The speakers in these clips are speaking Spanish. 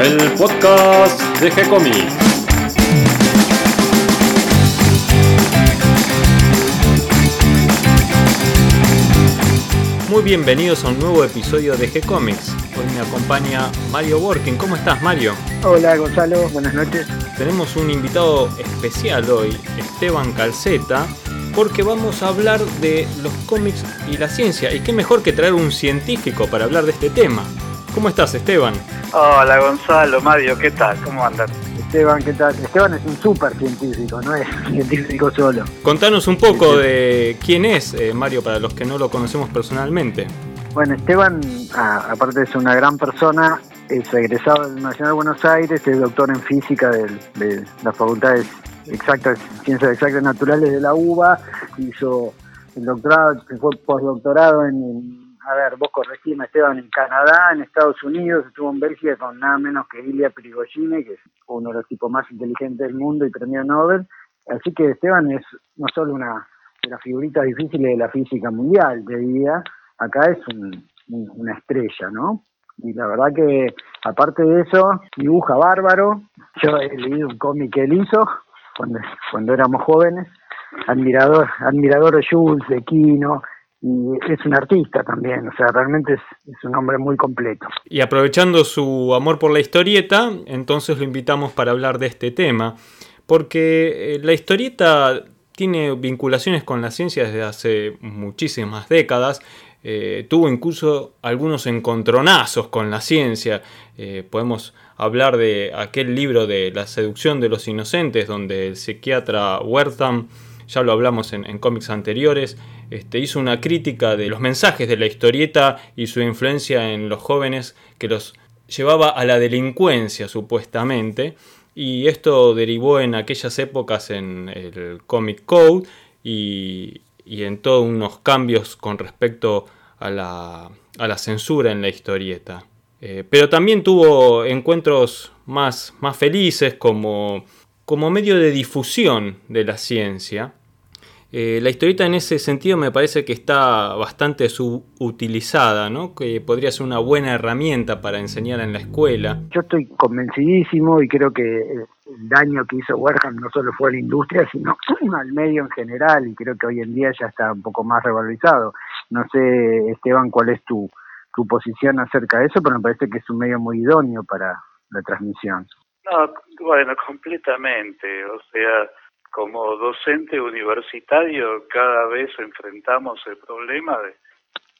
el podcast de G-Comics. Muy bienvenidos a un nuevo episodio de G-Comics. Hoy me acompaña Mario Working. ¿Cómo estás, Mario? Hola, Gonzalo. Buenas noches. Tenemos un invitado especial hoy, Esteban Calceta, porque vamos a hablar de los cómics y la ciencia. Y qué mejor que traer un científico para hablar de este tema. ¿Cómo estás, Esteban? Hola, Gonzalo, Mario, ¿qué tal? ¿Cómo andan? Esteban, ¿qué tal? Esteban es un súper científico, no es científico solo. Contanos un poco de quién es eh, Mario para los que no lo conocemos personalmente. Bueno, Esteban, ah, aparte de ser una gran persona, es egresado del Nacional de Buenos Aires, es doctor en física de, de las facultades exactas, ciencias exactas naturales de la UBA, hizo el doctorado, fue postdoctorado en, a ver, vos corregime, Esteban, en Canadá, en Estados Unidos, estuvo en Bélgica con nada menos que Ilya Prigogine, que es uno de los tipos más inteligentes del mundo y premio Nobel. Así que Esteban es no solo una de las figuritas difíciles de la física mundial, te diría, acá es una estrella, ¿no? Y la verdad que, aparte de eso, dibuja bárbaro. Yo he leído un cómic que él hizo cuando, cuando éramos jóvenes, admirador, admirador de Jules, de Kino, y es un artista también, o sea, realmente es, un hombre muy completo. Y aprovechando su amor por la historieta, entonces lo invitamos para hablar de este tema, porque eh, la historieta tiene vinculaciones con la ciencia desde hace muchísimas décadas, eh, tuvo incluso algunos encontronazos con la ciencia, eh, podemos hablar de aquel libro de La seducción de los inocentes, donde el psiquiatra Wertham, ya lo hablamos en, cómics anteriores, este, hizo una crítica de los mensajes de la historieta y su influencia en los jóvenes que los llevaba a la delincuencia supuestamente y esto derivó en aquellas épocas en el Comic Code y, y en todos unos cambios con respecto a la, a la censura en la historieta. Eh, pero también tuvo encuentros más, más felices como, como medio de difusión de la ciencia eh, la historieta en ese sentido me parece que está bastante subutilizada, ¿no? que podría ser una buena herramienta para enseñar en la escuela. Yo estoy convencidísimo y creo que el daño que hizo Werham no solo fue a la industria, sino al medio en general y creo que hoy en día ya está un poco más revalorizado. No sé, Esteban, cuál es tu, tu posición acerca de eso, pero me parece que es un medio muy idóneo para la transmisión. No, bueno, completamente. O sea, como docente universitario cada vez enfrentamos el problema de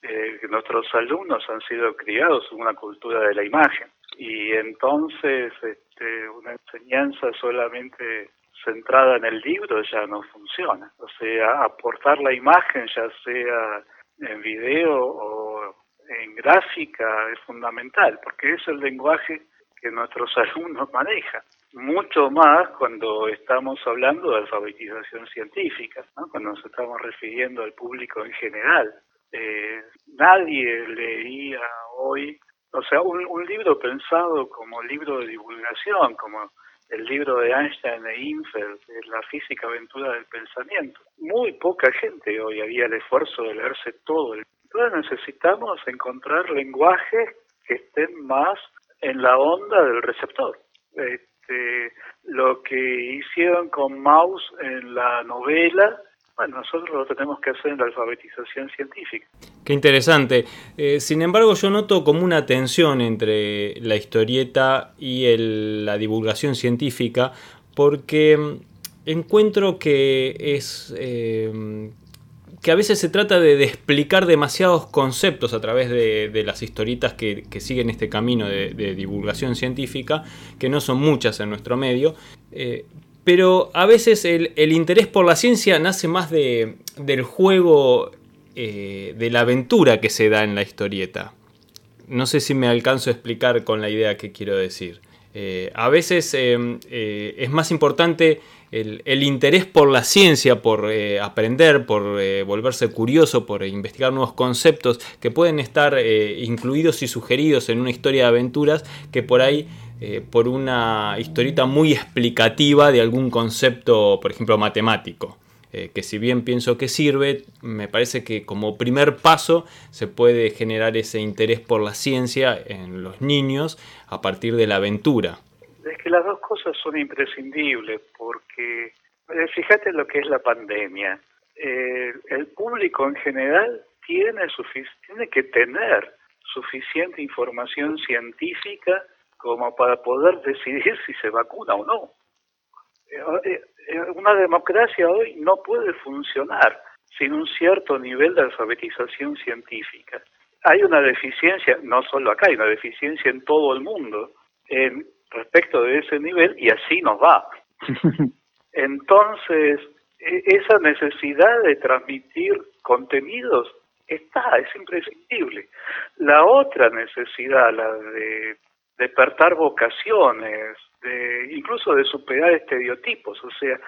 que nuestros alumnos han sido criados en una cultura de la imagen y entonces este, una enseñanza solamente centrada en el libro ya no funciona. O sea, aportar la imagen ya sea en video o en gráfica es fundamental porque es el lenguaje que nuestros alumnos manejan mucho más cuando estamos hablando de alfabetización científica, cuando nos estamos refiriendo al público en general. Eh, nadie leía hoy, o sea, un, un, libro pensado como libro de divulgación, como el libro de Einstein e Infeld, La física aventura del pensamiento. Muy poca gente hoy había el esfuerzo de leerse todo. Entonces necesitamos encontrar lenguajes que estén más en la onda del receptor. Eh, este, lo que hicieron con Maus en la novela, bueno, nosotros lo tenemos que hacer en la alfabetización científica. Qué interesante. Eh, sin embargo, yo noto como una tensión entre la historieta y la divulgación científica, porque mm, encuentro que es eh, que a veces se trata de, explicar demasiados conceptos a través de, las historietas que, siguen este camino de, divulgación científica, que no son muchas en nuestro medio. Eh, pero a veces el, interés por la ciencia nace más del juego, eh, de la aventura que se da en la historieta. No sé si me alcanzo a explicar con la idea que quiero decir. Eh, a veces es más importante el, interés por la ciencia, por eh, aprender, por eh, volverse curioso, por investigar nuevos conceptos que pueden estar eh, incluidos y sugeridos en una historia de aventuras que por ahí, por una historieta muy explicativa de algún concepto, por ejemplo, matemático. Eh, que si bien pienso que sirve, me parece que como primer paso se puede generar ese interés por la ciencia en los niños a partir de la aventura. Es que las dos cosas son imprescindibles porque eh, fíjate lo que es la pandemia. Eh, el público en general tiene, tiene que tener suficiente información científica como para poder decidir si se vacuna o no. Eh, una democracia hoy no puede funcionar sin un cierto nivel de alfabetización científica. Hay una deficiencia, no solo acá, hay una deficiencia en todo el mundo en respecto de ese nivel y así nos va. Entonces, e, esa necesidad de transmitir contenidos está, es imprescindible. La otra necesidad, la de despertar vocaciones, de, incluso de superar estereotipos, o sea,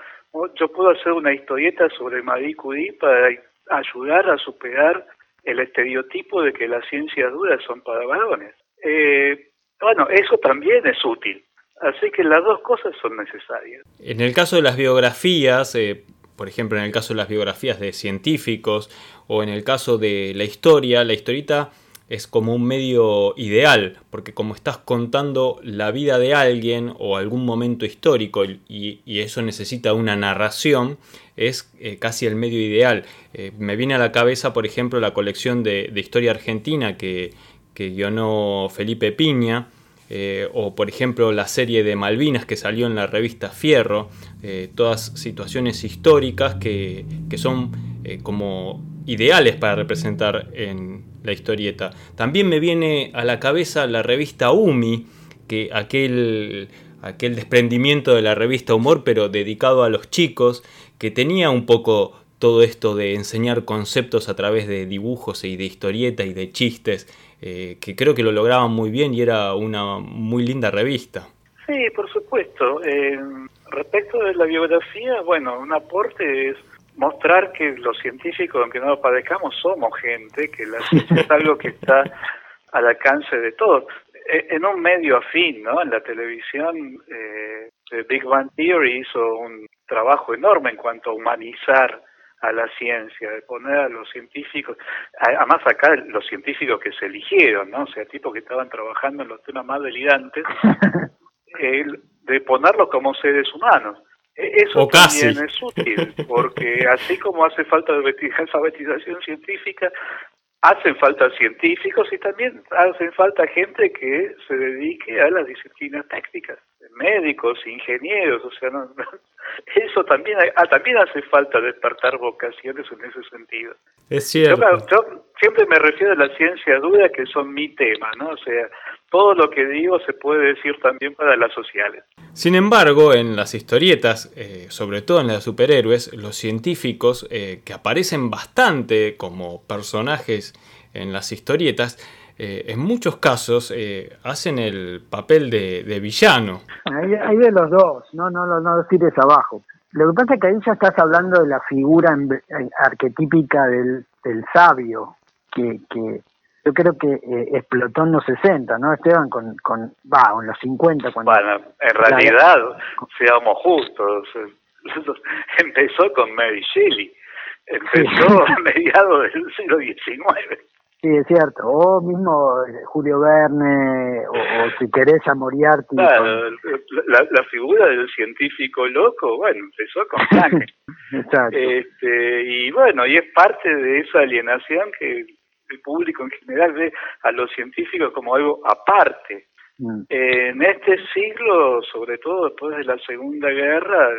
yo puedo hacer una historieta sobre Marie Curie para ayudar a superar el estereotipo de que las ciencias duras son para varones. Eh, bueno, eso también es útil. Así que las dos cosas son necesarias. En el caso de las biografías, eh, por ejemplo, en el caso de las biografías de científicos o en el caso de la historia, la historita es como un medio ideal, porque como estás contando la vida de alguien o algún momento histórico y, eso necesita una narración, es eh, casi el medio ideal. Eh, me viene a la cabeza, por ejemplo, la colección de, historia argentina que, que guionó Felipe Piña, eh, o por ejemplo la serie de Malvinas que salió en la revista Fierro, todas situaciones históricas que, son eh, como ideales para representar en la historieta. También me viene a la cabeza la revista Umi, que aquel, aquel desprendimiento de la revista Humor, pero dedicado a los chicos, que tenía un poco todo esto de enseñar conceptos a través de dibujos y de historieta y de chistes eh, que creo que lo lograban muy bien y era una muy linda revista. Sí, por supuesto. Eh, respecto de la biografía, bueno, un aporte es mostrar que los científicos, aunque no lo padezcamos, somos gente, que la ciencia es algo que está al alcance de todos. E, en un medio afín, ¿no? En la televisión, eh, Big Bang Theory hizo un trabajo enorme en cuanto a humanizar a la ciencia, de poner a los científicos, además acá los científicos que se eligieron, ¿no? O sea, tipos que estaban trabajando en los temas más delirantes, de ponerlos como seres humanos. E, eso también es útil, porque así como hace falta alfabetización científica, hacen falta científicos y también hacen falta gente que se dedique a las disciplinas técnicas, médicos, ingenieros, o sea, no, eso también, ah, también hace falta despertar vocaciones en ese sentido. Es cierto. Yo, siempre me refiero a la ciencia dura, que son mi tema, ¿no? O sea, todo lo que digo se puede decir también para las sociales. Sin embargo, en las historietas, eh, sobre todo en las de superhéroes, los científicos eh, que aparecen bastante como personajes en las historietas, eh, en muchos casos hacen el papel de, villano. Hay, de los dos, no, no, no, no tires abajo. Lo que pasa es que ahí ya estás hablando de la figura arquetípica del, del sabio, que, que, yo creo que eh, explotó en los 60, ¿no, Esteban? Con, con va, en los 50. Cuando bueno, en realidad, seamos justos, empezó con Mary Shelley, empezó a mediados del siglo XIX. Sí, es cierto. O mismo eh, Julio Verne, o, si querés a Moriarty. Claro, la, la, figura del científico loco, bueno, empezó con Exacto. Este, y bueno, y es parte de esa alienación que el público en general ve a los científicos como algo aparte. Mm. en este siglo, sobre todo después de la Segunda Guerra,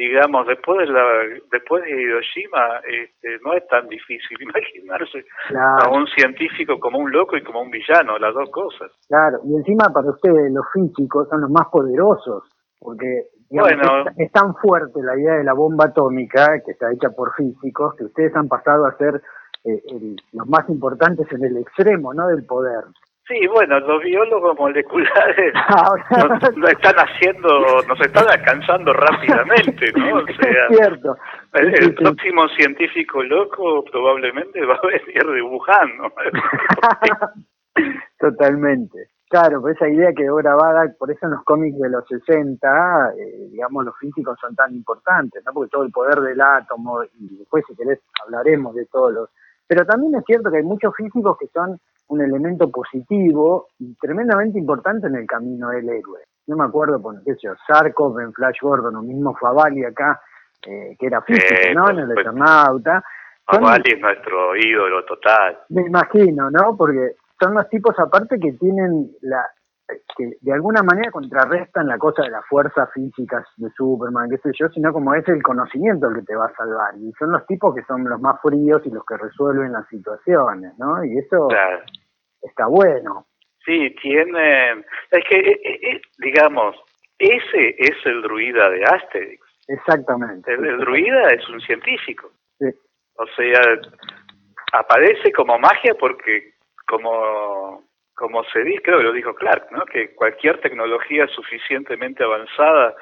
digamos, después de la, después de Hiroshima, este, no es tan difícil imaginarse a un científico como un loco y como un villano, las dos cosas. Claro, y encima para ustedes los físicos son los más poderosos, porque bueno, es, tan fuerte la idea de la bomba atómica, que está hecha por físicos, que ustedes han pasado a ser eh, los más importantes en el extremo ¿no? del poder. Sí, bueno, los biólogos moleculares nos, están haciendo, nos están alcanzando rápidamente, ¿no? O sea, es cierto. El, próximo científico loco probablemente va a venir de Wuhan, Totalmente. Claro, pues esa idea quedó grabada, por eso en los cómics de los 60, eh, digamos, los físicos son tan importantes, ¿no? Porque todo el poder del átomo, y después si querés hablaremos de todos los... Pero también es cierto que hay muchos físicos que son un elemento positivo y tremendamente importante en el camino del héroe. No me acuerdo, por qué sé yo, Sarkov en Flash Gordon, o mismo Favali acá, eh, que era físico, ¿no? En el Eternauta. Favali es nuestro ídolo total. Me imagino, ¿no? Porque son los tipos aparte que tienen la que de alguna manera contrarrestan la cosa de las fuerzas físicas de Superman, qué sé yo, sino como es el conocimiento el que te va a salvar. Y son los tipos que son los más fríos y los que resuelven las situaciones, ¿no? Y eso está bueno. Sí, tiene... Es que, eh, eh, eh, digamos, ese es el druida de Asterix. Exactamente. El, druida es un científico. Sí. O sea, aparece como magia porque como como se dice, creo que lo dijo Clark, ¿no? que cualquier tecnología suficientemente avanzada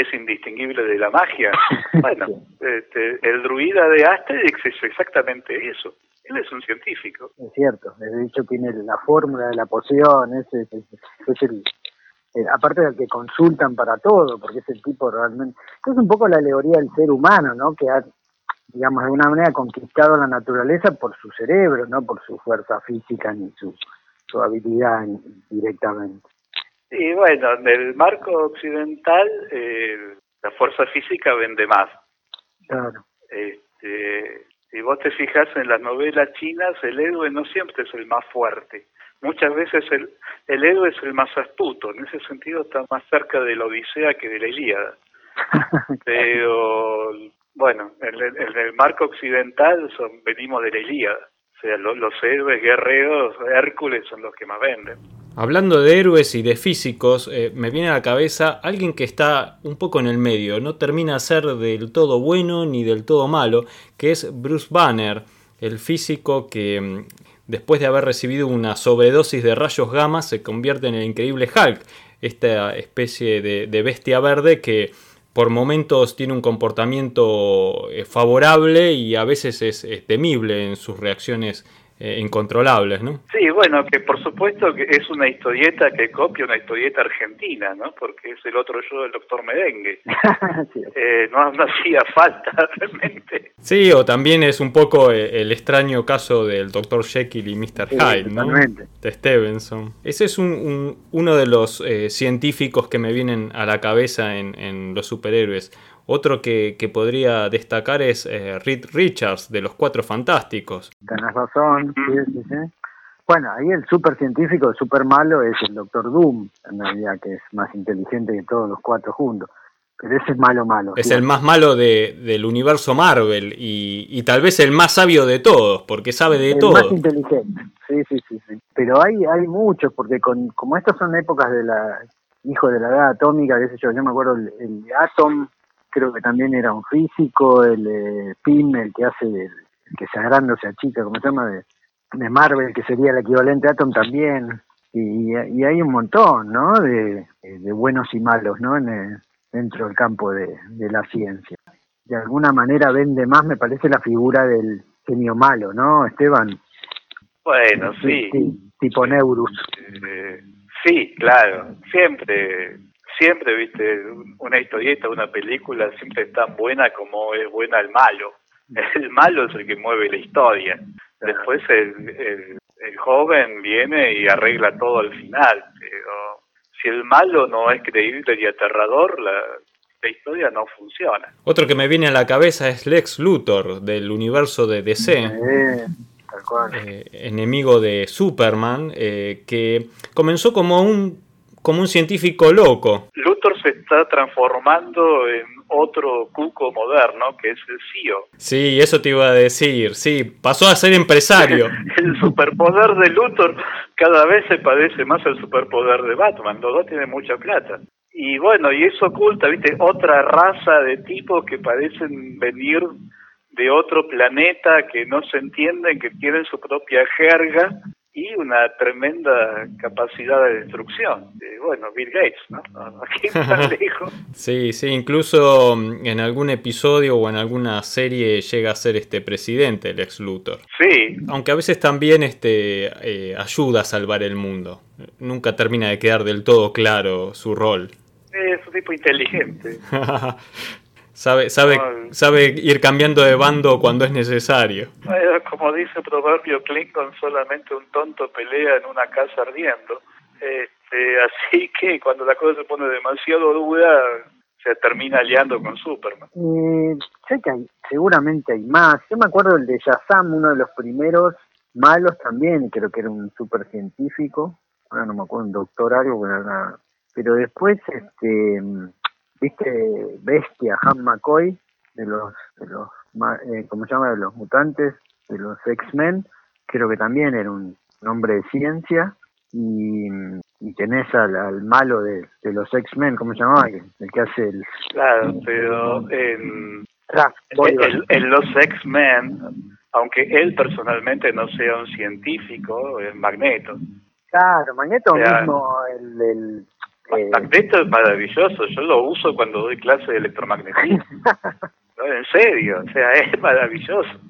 es indistinguible de la magia. Bueno, este, el druida de Asterix es exactamente eso. Él es un científico. Es cierto, de hecho tiene la fórmula de la poción, es, es, el, aparte del que consultan para todo, porque es el tipo realmente... Es un poco la alegoría del ser humano, ¿no? Que ha, digamos, de alguna manera conquistado la naturaleza por su cerebro, no por su fuerza física ni su su habilidad directamente. Y bueno, en el marco occidental eh, la fuerza física vende más. Claro. Este, si vos te fijas en las novelas chinas, el héroe no siempre es el más fuerte. Muchas veces el, el héroe es el más astuto. En ese sentido está más cerca de la Odisea que de la Ilíada. Pero bueno, en, en el marco occidental son, venimos de la Ilíada sea, los, héroes guerreros, Hércules son los que más venden. Hablando de héroes y de físicos, eh, me viene a la cabeza alguien que está un poco en el medio, no termina a ser del todo bueno ni del todo malo, que es Bruce Banner, el físico que mm, después de haber recibido una sobredosis de rayos gamma se convierte en el increíble Hulk, esta especie de bestia verde que por momentos tiene un comportamiento eh, favorable y a veces es, temible en sus reacciones eh, incontrolables, ¿no? Sí, bueno, que por supuesto que es una historieta que copia una historieta argentina, ¿no? Porque es el otro yo del doctor Merengue. Eh, no, hacía falta realmente. Sí, o también es un poco eh, el extraño caso del doctor Jekyll y Mr. Hyde, ¿no? De Stevenson. Ese es un, uno de los científicos que me vienen a la cabeza en, en los superhéroes. Otro que, que podría destacar es eh, Reed Richards, de los Cuatro Fantásticos. Tenés razón, sí, sí, sí. Bueno, ahí el super científico, el super malo, es el Doctor Doom, en realidad, que es más inteligente que todos los cuatro juntos. Pero ese es malo, malo. Es el más malo de, del universo Marvel y, y, tal vez el más sabio de todos, porque sabe de todo. El más inteligente, sí, sí, sí. sí. Pero hay, hay muchos, porque con, como estas son épocas de la hijo de la edad atómica, qué sé yo, yo me acuerdo el, el Atom, creo que también era un físico, el eh, Pim, el que hace, el, que se agranda o se achica, como se llama, de, de, Marvel, que sería el equivalente a Atom también, y, y hay un montón, ¿no?, de, de buenos y malos, ¿no?, en dentro del campo de, de la ciencia. De alguna manera vende más, me parece, la figura del genio malo, ¿no, Esteban? Bueno, sí. tipo Neurus. Eh, sí, claro. Siempre siempre, viste, una historieta, una película siempre es tan buena como es buena el malo. El malo es el que mueve la historia. Después el, el, joven viene y arregla todo al final. Pero si el malo no es creíble y aterrador, la, la historia no funciona. Otro que me viene a la cabeza es Lex Luthor del universo de DC. Eh, enemigo de Superman, eh, que comenzó como un como un científico loco. Luthor se está transformando en otro cuco moderno, que es el CEO. Sí, eso te iba a decir, sí, pasó a ser empresario. el superpoder de Luthor cada vez se parece más al superpoder de Batman, los dos tienen mucha plata. Y bueno, y eso oculta, viste, otra raza de tipos que parecen venir de otro planeta, que no se entienden, que tienen su propia jerga y una tremenda capacidad de destrucción. Eh, bueno, Bill Gates, ¿no? Aquí tan lejos. Sí, sí, incluso mm, en algún episodio o en alguna serie llega a ser este presidente, el ex Luthor. Sí. Aunque a veces también este, eh, ayuda a salvar el mundo. Nunca termina de quedar del todo claro su rol. Es un tipo inteligente. sabe, sabe, sabe ir cambiando de bando cuando es necesario. como dice el proverbio Clinton, solamente un tonto pelea en una casa ardiendo. Este, así que cuando la cosa se pone demasiado dura, se termina aliando con Superman. Eh, sé que hay, seguramente hay más. Yo me acuerdo del de Shazam, uno de los primeros malos también, creo que era un super científico. Ahora no me acuerdo, un doctor algo, pero, pero después, este, viste, Bestia, Han McCoy, de los, de los eh, ¿cómo se llama? De los mutantes, de los X-Men, creo que también era un hombre de ciencia y, y tenés al, malo de, los X-Men, ¿cómo se llamaba? El que hace el... Claro, pero en, en, los X-Men, aunque él personalmente no sea un científico, es Magneto. Claro, Magneto mismo, el... el eh, Magneto es maravilloso, yo lo uso cuando doy clase de electromagnetismo. no, en serio, o sea, es maravilloso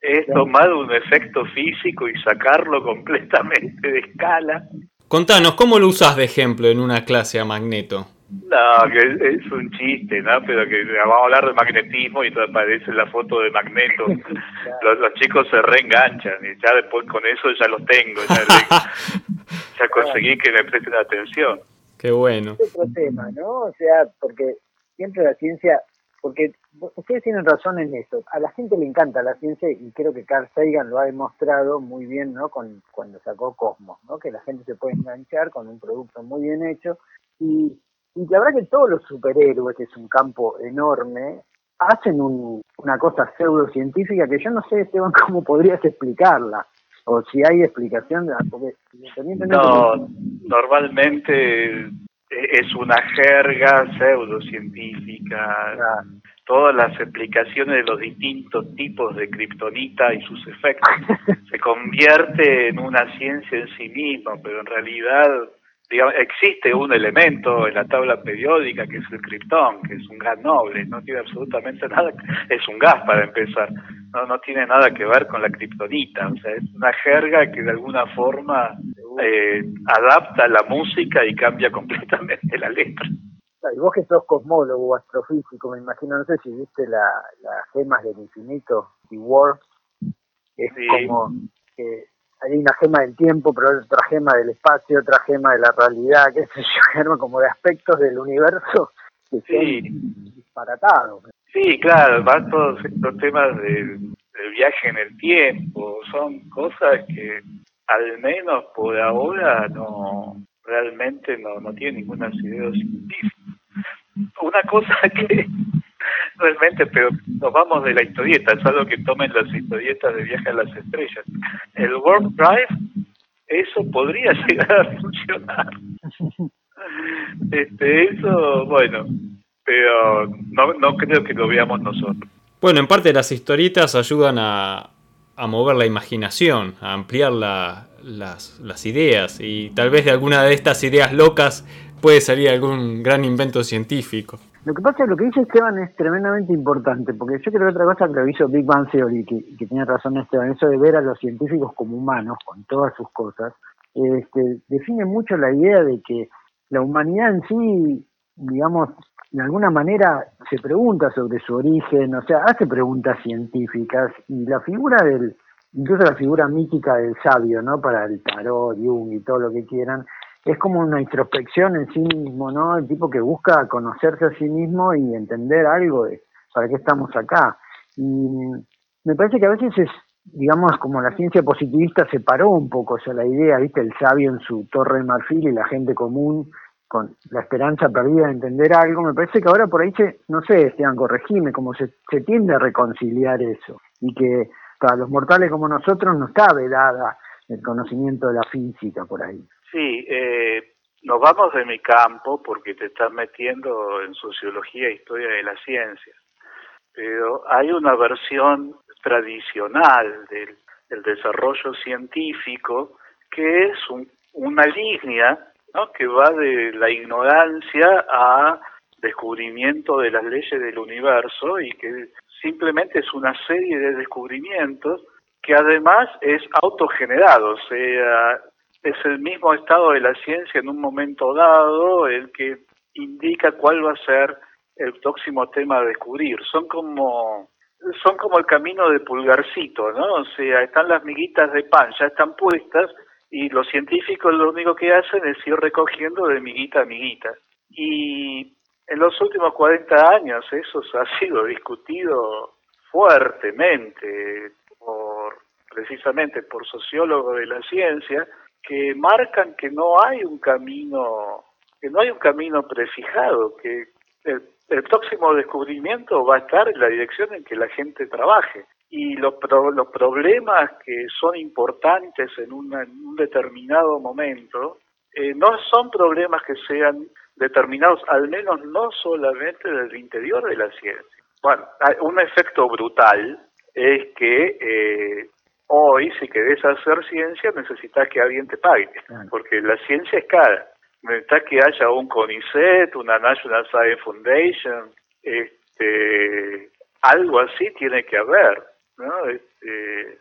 es tomar un efecto físico y sacarlo completamente de escala. Contanos, ¿cómo lo usas de ejemplo en una clase a Magneto? No, que es un chiste, ¿no? Pero que vamos a hablar de magnetismo y aparece la foto de Magneto. los, chicos se reenganchan y ya después con eso ya los tengo, ya, ya conseguí que me presten atención. Qué bueno. Es otro tema, ¿no? O sea, porque siempre la ciencia porque ustedes tienen razón en eso. A la gente le encanta la ciencia y creo que Carl Sagan lo ha demostrado muy bien, ¿no? Con, cuando sacó Cosmos, ¿no? Que la gente se puede enganchar con un producto muy bien hecho y, y la verdad que todos los superhéroes, que es un campo enorme, hacen una cosa pseudocientífica que yo no sé, Esteban, cómo podrías explicarla o si hay explicación. Porque, no, normalmente es una jerga pseudocientífica. Todas las explicaciones de los distintos tipos de kriptonita y sus efectos se convierte en una ciencia en sí misma, pero en realidad digamos, existe un elemento en la tabla periódica que es el criptón, que es un gas noble, no tiene absolutamente nada, es un gas para empezar, no, no tiene nada que ver con la kriptonita, o sea, es una jerga que de alguna forma eh, adapta la música y cambia completamente la letra. Y vos que sos cosmólogo o astrofísico, me imagino, no sé si viste las la gemas del infinito, y War, es como que hay una gema del tiempo, pero otra gema del espacio, otra gema de la realidad, qué sé yo, como de aspectos del universo que sí. son disparatados. Sí, claro, van todos estos temas del viaje en el tiempo, son cosas que al menos por ahora no realmente no, no tiene ningún asidero científico. Una cosa que realmente, pero nos vamos de la historieta, es algo que tomen las historietas de viaje a las estrellas. El Warp Drive, eso podría llegar a funcionar. Este, eso, bueno, pero no, no creo que lo veamos nosotros. Bueno, en parte las historietas ayudan a, a mover la imaginación, a ampliar la, las, las ideas y tal vez de alguna de estas ideas locas puede salir algún gran invento científico. Lo que pasa es que lo que dice Esteban es tremendamente importante, porque yo creo que otra cosa que lo hizo Big Bang Theory, que, que tiene razón Esteban, eso de ver a los científicos como humanos, con todas sus cosas, este, define mucho la idea de que la humanidad en sí, digamos, de alguna manera se pregunta sobre su origen, o sea, hace preguntas científicas y la figura del, incluso la figura mítica del sabio, ¿no? Para el tarot, Jung y todo lo que quieran, es como una introspección en sí mismo, ¿no? El tipo que busca conocerse a sí mismo y entender algo de para qué estamos acá. Y me parece que a veces es, digamos, como la ciencia positivista separó un poco, o sea, la idea, ¿viste? El sabio en su torre de marfil y la gente común con la esperanza perdida de entender algo, me parece que ahora por ahí se, no sé, Esteban, corregime, como se, tiende a reconciliar eso, y que para los mortales como nosotros no está vedada el conocimiento de la física por ahí. Sí, eh, nos vamos de mi campo porque te estás metiendo en sociología e historia de la ciencia, pero hay una versión tradicional del, desarrollo científico que es una línea ¿no? que va de la ignorancia a descubrimiento de las leyes del universo y que simplemente es una serie de descubrimientos que además es autogenerado, o sea, es el mismo estado de la ciencia en un momento dado el que indica cuál va a ser el próximo tema a descubrir. Son como son como el camino de pulgarcito, ¿no? O sea, están las miguitas de pan, ya están puestas y los científicos lo único que hacen es ir recogiendo de miguita a miguita. Y en los últimos 40 años eso ha sido discutido fuertemente por precisamente por sociólogos de la ciencia que marcan que no hay un camino que no hay un camino prefijado, que el, próximo descubrimiento va a estar en la dirección en que la gente trabaje y los, los problemas que son importantes en, un determinado momento eh, no son problemas que sean determinados, al menos no solamente del interior de la ciencia. Bueno, un efecto brutal es que eh, hoy, si querés hacer ciencia, necesitas que alguien te pague, porque la ciencia es cara. Necesitas que haya un CONICET, una National Science Foundation, este, algo así tiene que haber, ¿no? Este,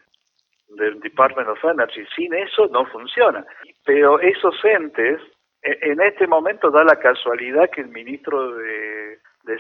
del Department of Energy. Sin eso no funciona. Pero esos entes e, en este momento da la casualidad que el ministro de,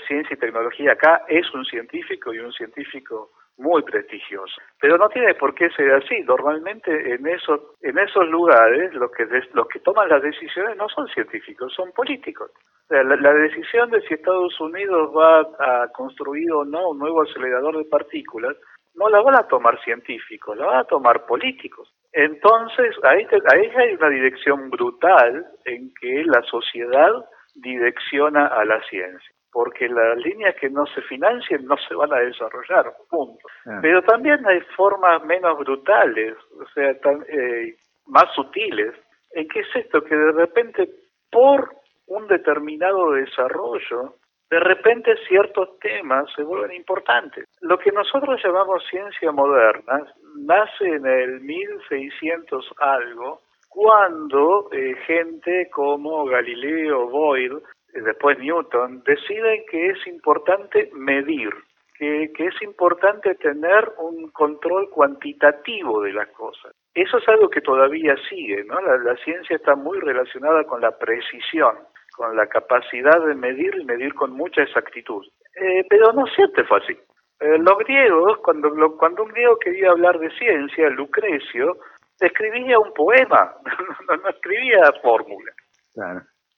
Ciencia y Tecnología acá es un científico y un científico muy prestigioso. Pero no tiene por qué ser así. Normalmente en esos, en esos lugares los que, los que toman las decisiones no son científicos, son políticos. la, decisión de si Estados Unidos va a construir o no un nuevo acelerador de partículas no la van a tomar científicos, la van a tomar políticos. Entonces, ahí, ahí hay una dirección brutal en que la sociedad direcciona a la ciencia, porque las líneas que no se financien no se van a desarrollar, punto. Ah. Pero también hay formas menos brutales, o sea, eh, más sutiles, en que es esto, que de repente por un determinado desarrollo de repente ciertos temas se vuelven importantes. Lo que nosotros llamamos ciencia moderna nace en el 1600 algo, cuando eh, gente como Galileo, Boyle, después Newton, deciden que es importante medir, que, que es importante tener un control cuantitativo de las cosas. Eso es algo que todavía sigue, ¿no? la ciencia está muy relacionada con la precisión con la capacidad de medir y medir con mucha exactitud. Eh, pero no siempre fue así. Eh, los griegos, cuando, cuando un griego quería hablar de ciencia, Lucrecio, escribía un poema, no, escribía fórmula.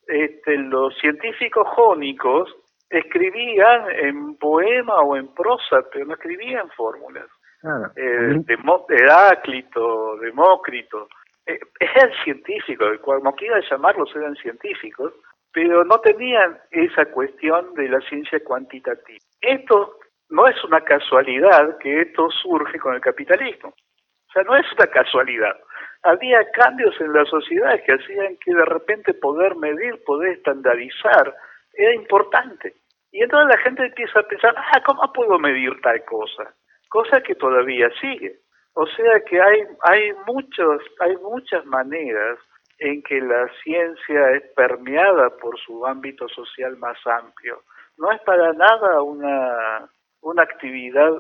Este, los científicos jónicos escribían en poema o en prosa, pero no escribían fórmulas. Claro. Eh, Heráclito, Demócrito, eh, eran científicos, como quiera llamarlos, eran científicos, pero no tenían esa cuestión de la ciencia cuantitativa. Esto no es una casualidad que esto surge con el capitalismo. O sea, no es una casualidad. Había cambios en la sociedad que hacían que de repente poder medir, poder estandarizar, era importante. Y entonces la gente empieza a pensar, ah, ¿cómo puedo medir tal cosa? Cosa que todavía sigue. O sea que hay, hay, muchos, hay muchas maneras en que la ciencia es permeada por su ámbito social más amplio. No es para nada una, una actividad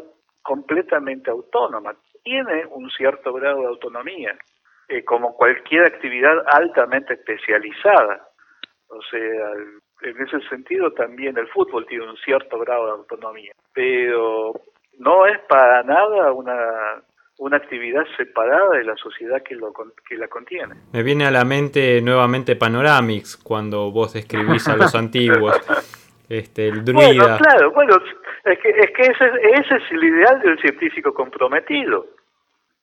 completamente autónoma, tiene un cierto grado de autonomía, eh, como cualquier actividad altamente especializada. O sea, en ese sentido también el fútbol tiene un cierto grado de autonomía, pero no es para nada una una actividad separada de la sociedad que, lo, que la contiene. Me viene a la mente nuevamente Panoramix, cuando vos describís a los antiguos, este, el druida. Bueno, claro, bueno, es que, es que ese, ese es el ideal del científico comprometido.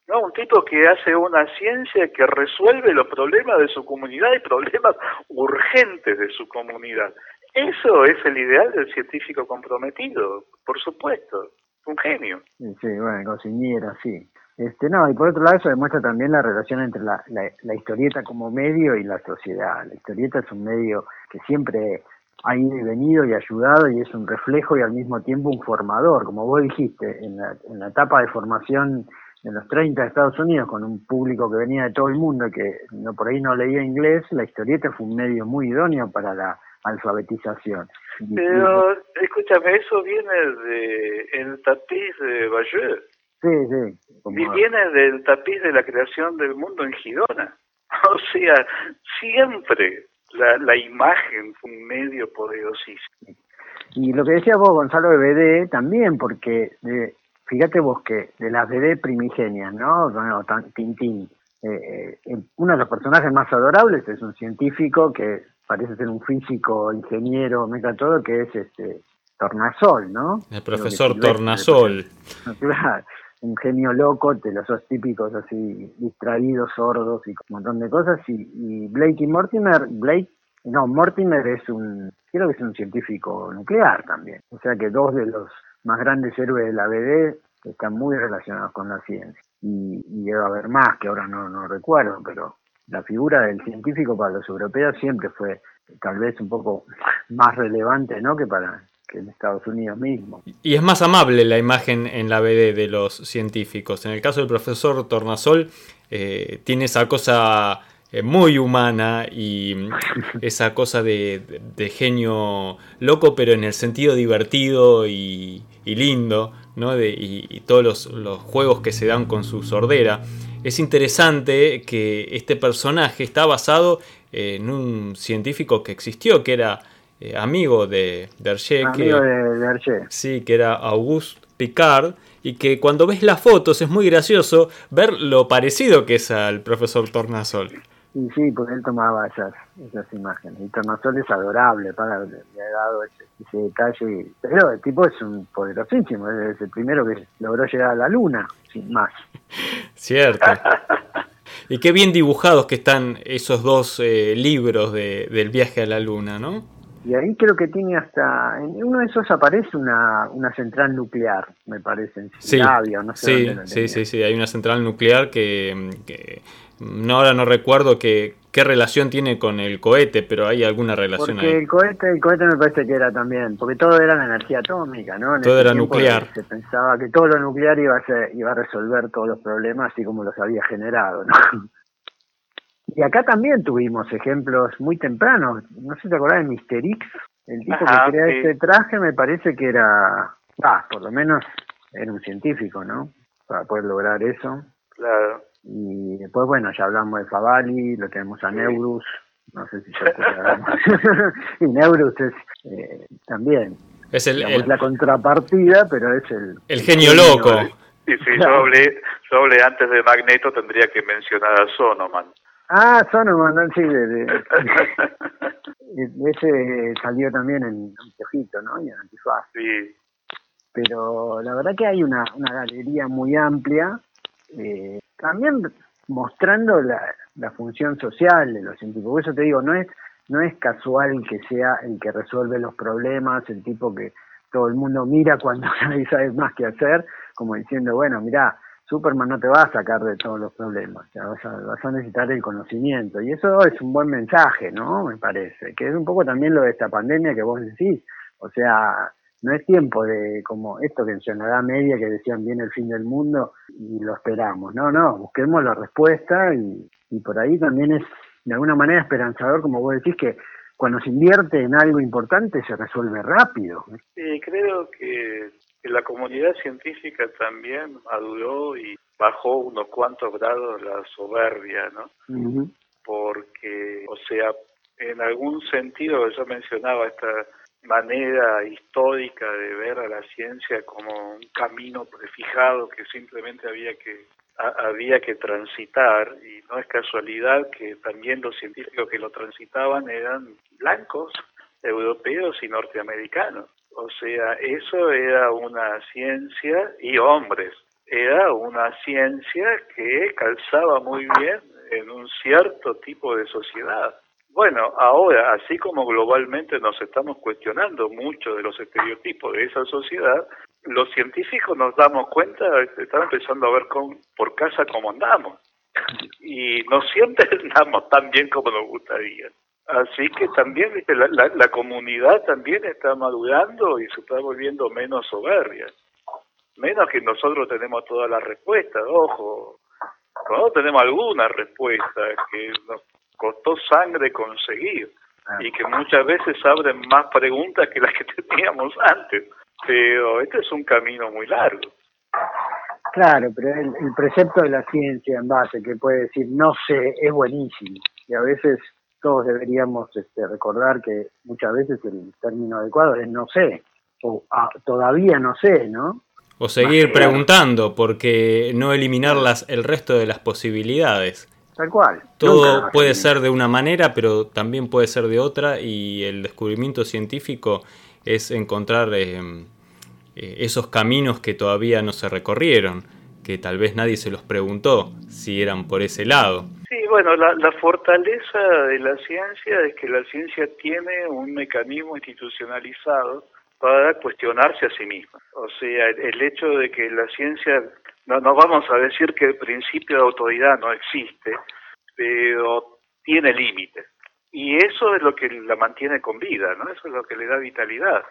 ¿No? Un tipo que hace una ciencia que resuelve los problemas de su comunidad y problemas urgentes de su comunidad. Eso es el ideal del científico comprometido, por supuesto. Un genio. Sí, bueno, cocinera, sí. Este, no, y por otro lado eso demuestra también la relación entre la, la, historieta como medio y la sociedad. La historieta es un medio que siempre ha ido y venido y ayudado y es un reflejo y al mismo tiempo un formador. Como vos dijiste, en la, en la etapa de formación en los 30 de Estados Unidos con un público que venía de todo el mundo y que no, por ahí no leía inglés, la historieta fue un medio muy idóneo para la alfabetización. Pero, escúchame, eso viene de el tapiz de Bayeux. Sí, sí. Y viene del tapiz de la creación del mundo en Girona. O sea, siempre la, la imagen fue un medio poderosísimo. Y lo que decía vos, Gonzalo, de BD, también, porque de, fíjate vos que de las BD primigenias, ¿no? Bueno, Tintín, eh, eh, uno de los personajes más adorables es un científico que parece ser un físico, ingeniero, meta todo, que es este Tornasol, ¿no? El profesor Tornasol. un genio loco, de los dos típicos así distraídos, sordos y un montón de cosas. Y, y Blake y Mortimer, Blake, no, Mortimer es un, creo que es un científico nuclear también. O sea que dos de los más grandes héroes de la BD están muy relacionados con la ciencia. Y, y debe haber más que ahora no, no recuerdo, pero la figura del científico para los europeos siempre fue tal vez un poco más relevante ¿no? que para que en Estados Unidos mismo. Y es más amable la imagen en la BD de los científicos. En el caso del profesor Tornasol, eh, tiene esa cosa eh, muy humana y esa cosa de, genio loco, pero en el sentido divertido y, lindo, ¿no? De, y, todos los, los, juegos que se dan con su sordera. Es interesante que este personaje está basado en un científico que existió, que era eh, amigo de Derché. Amigo de Sí, que era Auguste Picard. Y que cuando ves las fotos es muy gracioso ver lo parecido que es al profesor Tornasol. Y sí, porque él tomaba esas, esas imágenes. Y Tornasol es adorable, para, le ha dado ese, detalle. Pero el tipo es un poderosísimo, es el primero que logró llegar a la luna, sin más. Cierto. y qué bien dibujados que están esos dos eh, libros de, del viaje a la luna, ¿no? Y ahí creo que tiene hasta, en uno de esos aparece una, una central nuclear, me parece, en sí, no sé sí, sí, sí, sí, hay una central nuclear que, que no, ahora no recuerdo que, qué relación tiene con el cohete, pero hay alguna relación porque el cohete, el cohete me parece que era también, porque todo era la energía atómica, ¿no? todo era nuclear. Se pensaba que todo lo nuclear iba a, ser, iba a resolver todos los problemas así como los había generado, ¿no? Y acá también tuvimos ejemplos muy tempranos. No sé si te acordás de Mister X, el tipo que crea ese traje me parece que era, ah, por lo menos era un científico, ¿no? Para poder lograr eso. Claro. Y después, bueno, ya hablamos de Favali, lo tenemos a Neurus, no sé si ya te Y Neurus es eh, también. Es el, la contrapartida, pero es el... El genio loco. Sí, sí, yo hablé, yo hablé antes de Magneto, tendría que mencionar a Sonoman. Ah, Sonoman, sí, de, ese salió también en Anteojito, ¿no? Y en Antifaz. Sí. Pero la verdad que hay una, una galería muy amplia, eh, también mostrando la, la función social de los científicos. Por eso te digo, no es, no es casual que sea el que resuelve los problemas, el tipo que todo el mundo mira cuando nadie sabe más qué hacer, como diciendo, bueno, mira, Superman no te va a sacar de todos los problemas, vas, a, vas a necesitar el conocimiento. Y eso es un buen mensaje, ¿no? Me parece, que es un poco también lo de esta pandemia que vos decís. O sea, no es tiempo de como esto que en la Media que decían viene el fin del mundo y lo esperamos. No, no, busquemos la respuesta y, y por ahí también es de alguna manera esperanzador, como vos decís, que cuando se invierte en algo importante se resuelve rápido. Sí, creo que la comunidad científica también maduró y bajó unos cuantos grados la soberbia, ¿no? Porque, o sea, en algún sentido yo mencionaba esta manera histórica de ver a la ciencia como un camino prefijado que simplemente había que había que transitar y no es casualidad que también los científicos que lo transitaban eran blancos, europeos y norteamericanos. O sea, eso era una ciencia y hombres. Era una ciencia que calzaba muy bien en un cierto tipo de sociedad. Bueno, ahora, así como globalmente nos estamos cuestionando mucho de los estereotipos de esa sociedad, los científicos nos damos cuenta, están empezando a ver con, por casa cómo andamos. Y no siempre andamos tan bien como nos gustaría. Así que también la, la, comunidad también está madurando y se está volviendo menos soberbia. menos que nosotros tenemos todas las respuestas, ojo, nosotros tenemos alguna respuesta que nos costó sangre conseguir y que muchas veces abren más preguntas que las que teníamos antes, pero este es un camino muy largo. Claro, pero el, el precepto de la ciencia en base, que puede decir no sé, es buenísimo. Y a veces todos deberíamos este, recordar que muchas veces el término adecuado es no sé, o ah, todavía no sé, ¿no? O seguir preguntando, porque no eliminar las, el resto de las posibilidades. Tal cual. Todo puede ser de una manera, pero también puede ser de otra, y el descubrimiento científico es encontrar eh, eh, esos caminos que todavía no se recorrieron, que tal vez nadie se los preguntó si eran por ese lado. Sí, bueno, la, la fortaleza de la ciencia es que la ciencia tiene un mecanismo institucionalizado para cuestionarse a sí misma. O sea, el, hecho de que la ciencia, no, no vamos a decir que el principio de autoridad no existe, pero tiene límites. Y eso es lo que la mantiene con vida, ¿no? Eso es lo que le da vitalidad.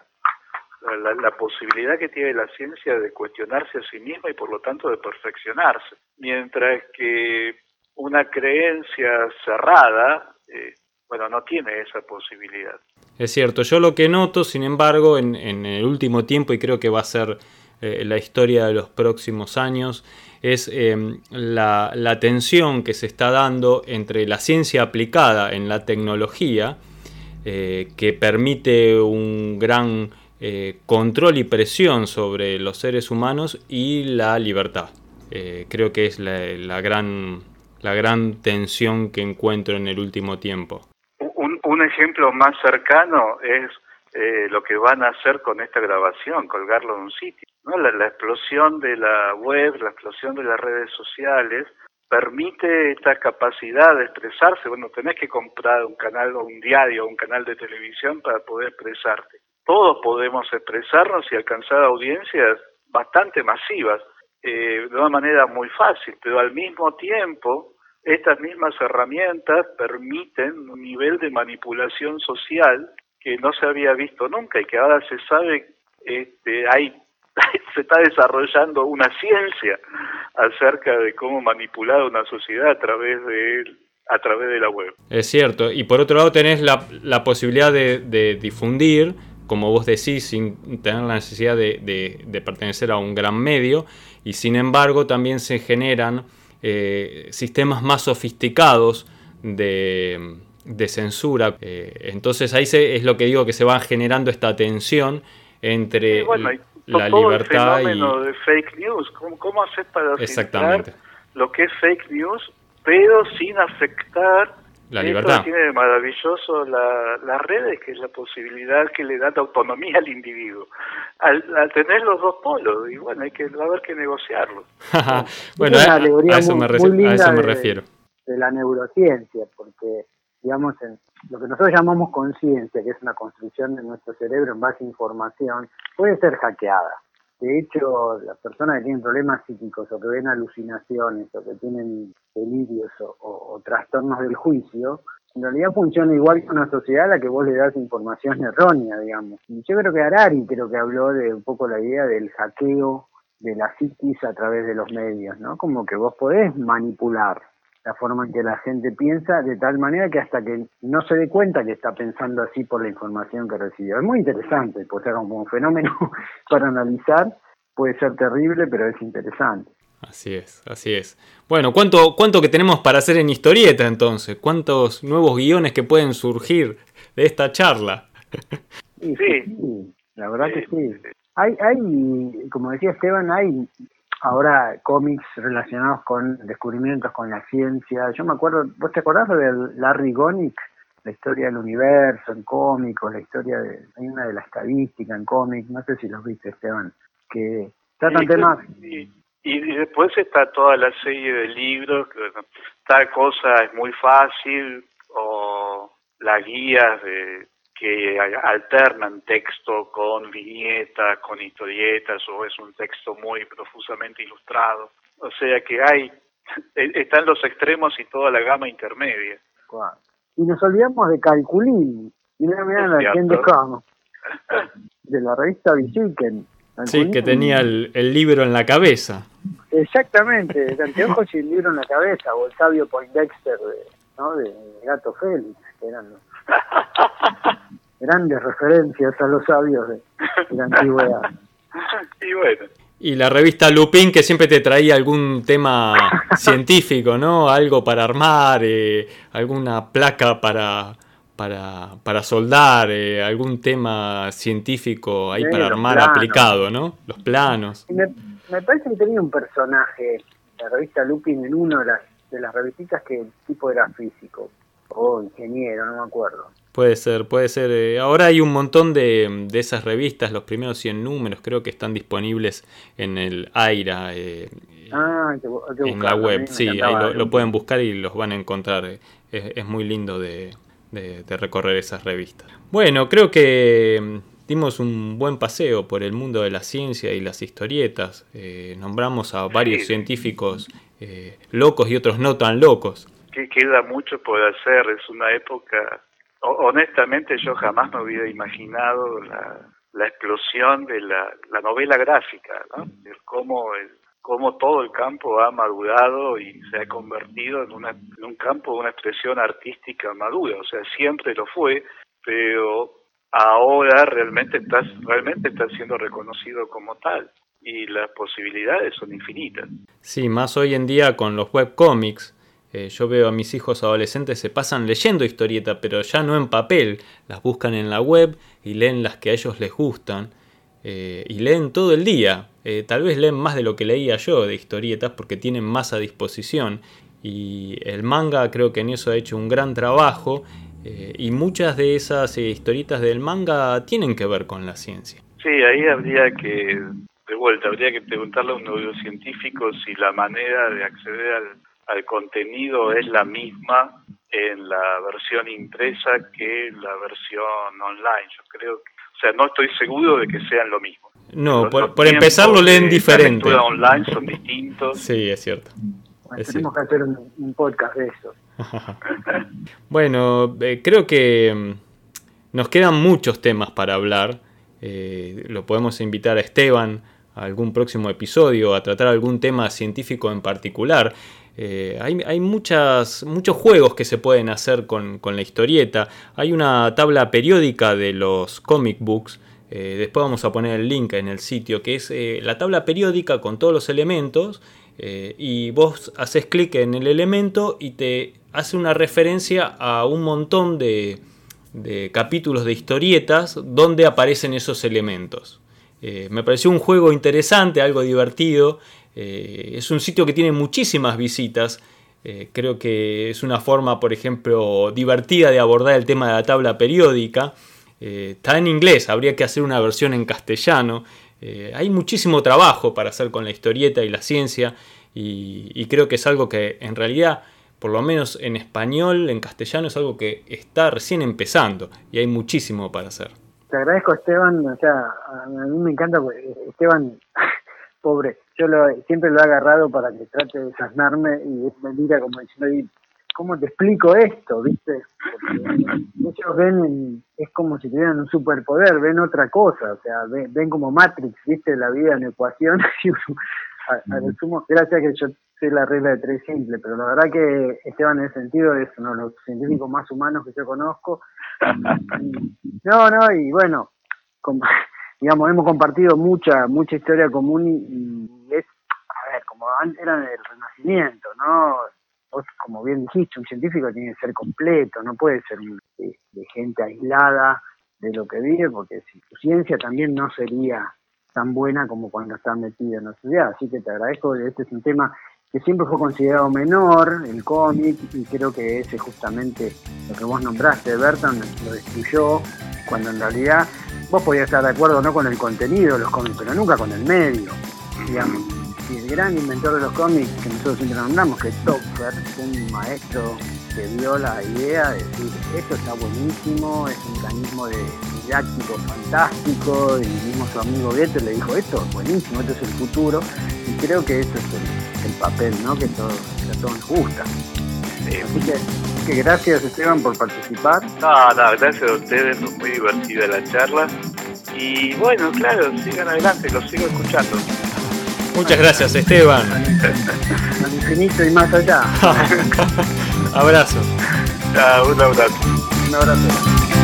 La, la, posibilidad que tiene la ciencia de cuestionarse a sí misma y por lo tanto de perfeccionarse. Mientras que una creencia cerrada, eh, bueno, no tiene esa posibilidad. Es cierto, yo lo que noto, sin embargo, en, el último tiempo, y creo que va a ser eh, la historia de los próximos años, es em, la, tensión que se está dando entre la ciencia aplicada en la tecnología, eh, que permite un gran eh, control y presión sobre los seres humanos, y la libertad. creo que es la, gran, la gran tensión que encuentro en el último tiempo. Un ejemplo más cercano es eh, lo que van a hacer con esta grabación, colgarlo en un sitio. ¿no? La, explosión de la web, la explosión de las redes sociales, permite esta capacidad de expresarse. Bueno, tenés que comprar un canal o un diario o un canal de televisión para poder expresarte. Todos podemos expresarnos y alcanzar audiencias bastante masivas eh, de una manera muy fácil, pero al mismo tiempo estas mismas herramientas permiten un nivel de manipulación social que no se había visto nunca y que ahora se sabe, este, hay, se está desarrollando una ciencia acerca de cómo manipular una sociedad a través de a través de la web. Es cierto, y por otro lado tenés la, la posibilidad de, de, difundir, como vos decís, sin tener la necesidad de, de, pertenecer a un gran medio, y sin embargo también se generan eh, sistemas más sofisticados de, censura. Eh, entonces ahí se, es lo que digo que se va generando esta tensión entre la libertad el fenómeno de fake news. ¿Cómo, cómo para Exactamente. lo que es fake news, pero sin afectar la libertad. tiene de maravilloso la, las redes, que es la posibilidad que le da de autonomía al individuo. Al, tener los dos polos, y bueno, hay que haber que negociarlo. bueno, a, eso me, refiero. De, la neurociencia, porque, digamos, en lo que nosotros llamamos conciencia, que es una construcción de nuestro cerebro en base a información, puede ser hackeada. De hecho, las personas que tienen problemas psíquicos o que ven alucinaciones o que tienen delirios o, trastornos del juicio, en realidad funciona igual que una sociedad a la que vos le das información errónea, digamos. Y yo creo que Harari creo que habló de un poco la idea del hackeo de la psiquis a través de los medios, ¿no? Como que vos podés manipular la forma en que la gente piensa de tal manera que hasta que no se dé cuenta que está pensando así por la información que recibió. Es muy interesante, puede ser como un fenómeno para analizar, puede ser terrible, pero es interesante. Así es, así es. Bueno, ¿cuánto, cuánto que tenemos para hacer en historieta entonces? ¿Cuántos nuevos guiones que pueden surgir de esta charla? Sí, sí. la verdad que sí. Hay, hay, como decía Esteban, hay ahora cómics relacionados con descubrimientos con la ciencia. Yo me acuerdo, ¿vos te acordás de Larry Gonick? La historia del universo en cómicos, la historia de, hay una de la estadística en cómics, no sé si los viste Esteban, que tratan y, temas... Y, después está toda la serie de libros, que tal cosa es muy fácil, o las guías de que alternan texto con viñetas, con historietas, o es un texto muy profusamente ilustrado. O sea que hay, e, están los extremos y toda la gama intermedia. Y nos olvidamos de Calculín. Mira, mira la gente de de la revista Villiquen. Sí, que tenía el, libro en la cabeza. Exactamente, el anteojos y el libro en la cabeza, o el sabio Poindexter de, ¿no? de Gato Félix, que eran grandes referencias a los sabios de, la antigüedad. Y bueno. Y la revista Lupin que siempre te traía algún tema científico, ¿no? Algo para armar, eh, alguna placa para, para, para soldar, eh, algún tema científico ahí para armar aplicado, ¿no? Los planos. Me, me, parece que tenía un personaje, la revista Lupin, en una de las, de las revistas que el tipo era físico o ingeniero, no me acuerdo. Puede ser, puede ser. Eh, ahora hay un montón de, de, esas revistas, los primeros 100 números creo que están disponibles en el AIRA, eh, ah, en la web. Sí, ahí lo, pueden buscar y los van a encontrar. Es, es muy lindo de, de, recorrer esas revistas. Bueno, creo que mm, dimos un buen paseo por el mundo de la ciencia y las historietas. Eh, nombramos a varios científicos eh, locos y otros no tan locos. Que queda mucho por hacer, es una época... Honestamente yo jamás me hubiera imaginado la, la explosión de la, la novela gráfica, ¿no? cómo el, cómo todo el campo ha madurado y se ha convertido en, una, en un campo de una expresión artística madura. O sea, siempre lo fue, pero ahora realmente está, realmente está siendo reconocido como tal y las posibilidades son infinitas. Sí, más hoy en día con los webcomics. Eh, yo veo a mis hijos adolescentes se pasan leyendo historieta, pero ya no en papel, las buscan en la web y leen las que a ellos les gustan. Eh, y leen todo el día. Eh, tal vez leen más de lo que leía yo de historietas porque tienen más a disposición. Y el manga creo que en eso ha hecho un gran trabajo. Y muchas de esas historietas del manga tienen que ver con la ciencia. Sí, ahí habría que, de vuelta, habría que preguntarle a un neurocientífico si la manera de acceder al, al contenido es la misma en la versión impresa que la versión online. Yo creo que o sea, no estoy seguro de que sean lo mismo. No, por, empezar lo leen diferente. Los online son distintos. Sí, es cierto. tenemos que hacer un, podcast de eso. bueno, eh, creo que mm, nos quedan muchos temas para hablar. Eh, lo podemos invitar a Esteban a algún próximo episodio a tratar algún tema científico en particular. Eh, hay, muchas, muchos juegos que se pueden hacer con, la historieta. Hay una tabla periódica de los comic books. Eh, después vamos a poner el link en el sitio, que es eh, la tabla periódica con todos los elementos. y vos haces clic en el elemento y te hace una referencia a un montón de, de capítulos de historietas donde aparecen esos elementos. me pareció un juego interesante, algo divertido eh, es un sitio que tiene muchísimas visitas. Eh, creo que es una forma, por ejemplo, divertida de abordar el tema de la tabla periódica. Eh, está en inglés, habría que hacer una versión en castellano. hay muchísimo trabajo para hacer con la historieta y la ciencia y, creo que es algo que en realidad, por lo menos en español, en castellano, es algo que está recién empezando y hay muchísimo para hacer. Te agradezco Esteban, o sea, a mí me encanta, Esteban pobre, yo lo, siempre lo he agarrado para que trate de sanarme y me mira como diciendo, ¿cómo te explico esto? ¿Viste? muchos ven, es como si tuvieran un superpoder, ven otra cosa, o sea, ven, como Matrix, ¿viste? La vida en ecuaciones y a, lo sumo, gracias que yo sé la regla de tres simple, pero la verdad que Esteban en ese sentido es uno de los científicos más humanos que yo conozco. no, no, y bueno, como, digamos, hemos compartido mucha, mucha historia común y, es, a ver, como era del Renacimiento, ¿no? Vos, como bien dijiste, un científico tiene que ser completo, no puede ser de, gente aislada de lo que vive, porque si tu ciencia también no sería tan buena como cuando estás metido en la sociedad. Así que te agradezco, este es un tema que siempre fue considerado menor, el cómic, y creo que ese justamente lo que vos nombraste, Berton, lo destruyó, cuando en realidad vos podías estar de acuerdo no con el contenido de los cómics, pero nunca con el medio, digamos. Y el gran inventor de los cómics, que nosotros siempre nombramos, que es Topfer, un maestro que vio la idea de decir, esto está buenísimo, es un mecanismo de didáctico fantástico, y mismo su amigo Goethe le dijo, esto es buenísimo, esto es el futuro, y creo que eso es el, papel, ¿no? Que, todo, que a todos nos gusta. Así que, gracias Esteban por participar. No, no, gracias a ustedes, muy divertida la charla Y bueno, claro, sigan adelante, los sigo escuchando. Muchas gracias, Esteban. Al infinito y más allá. abrazo. un abrazo. Un abrazo.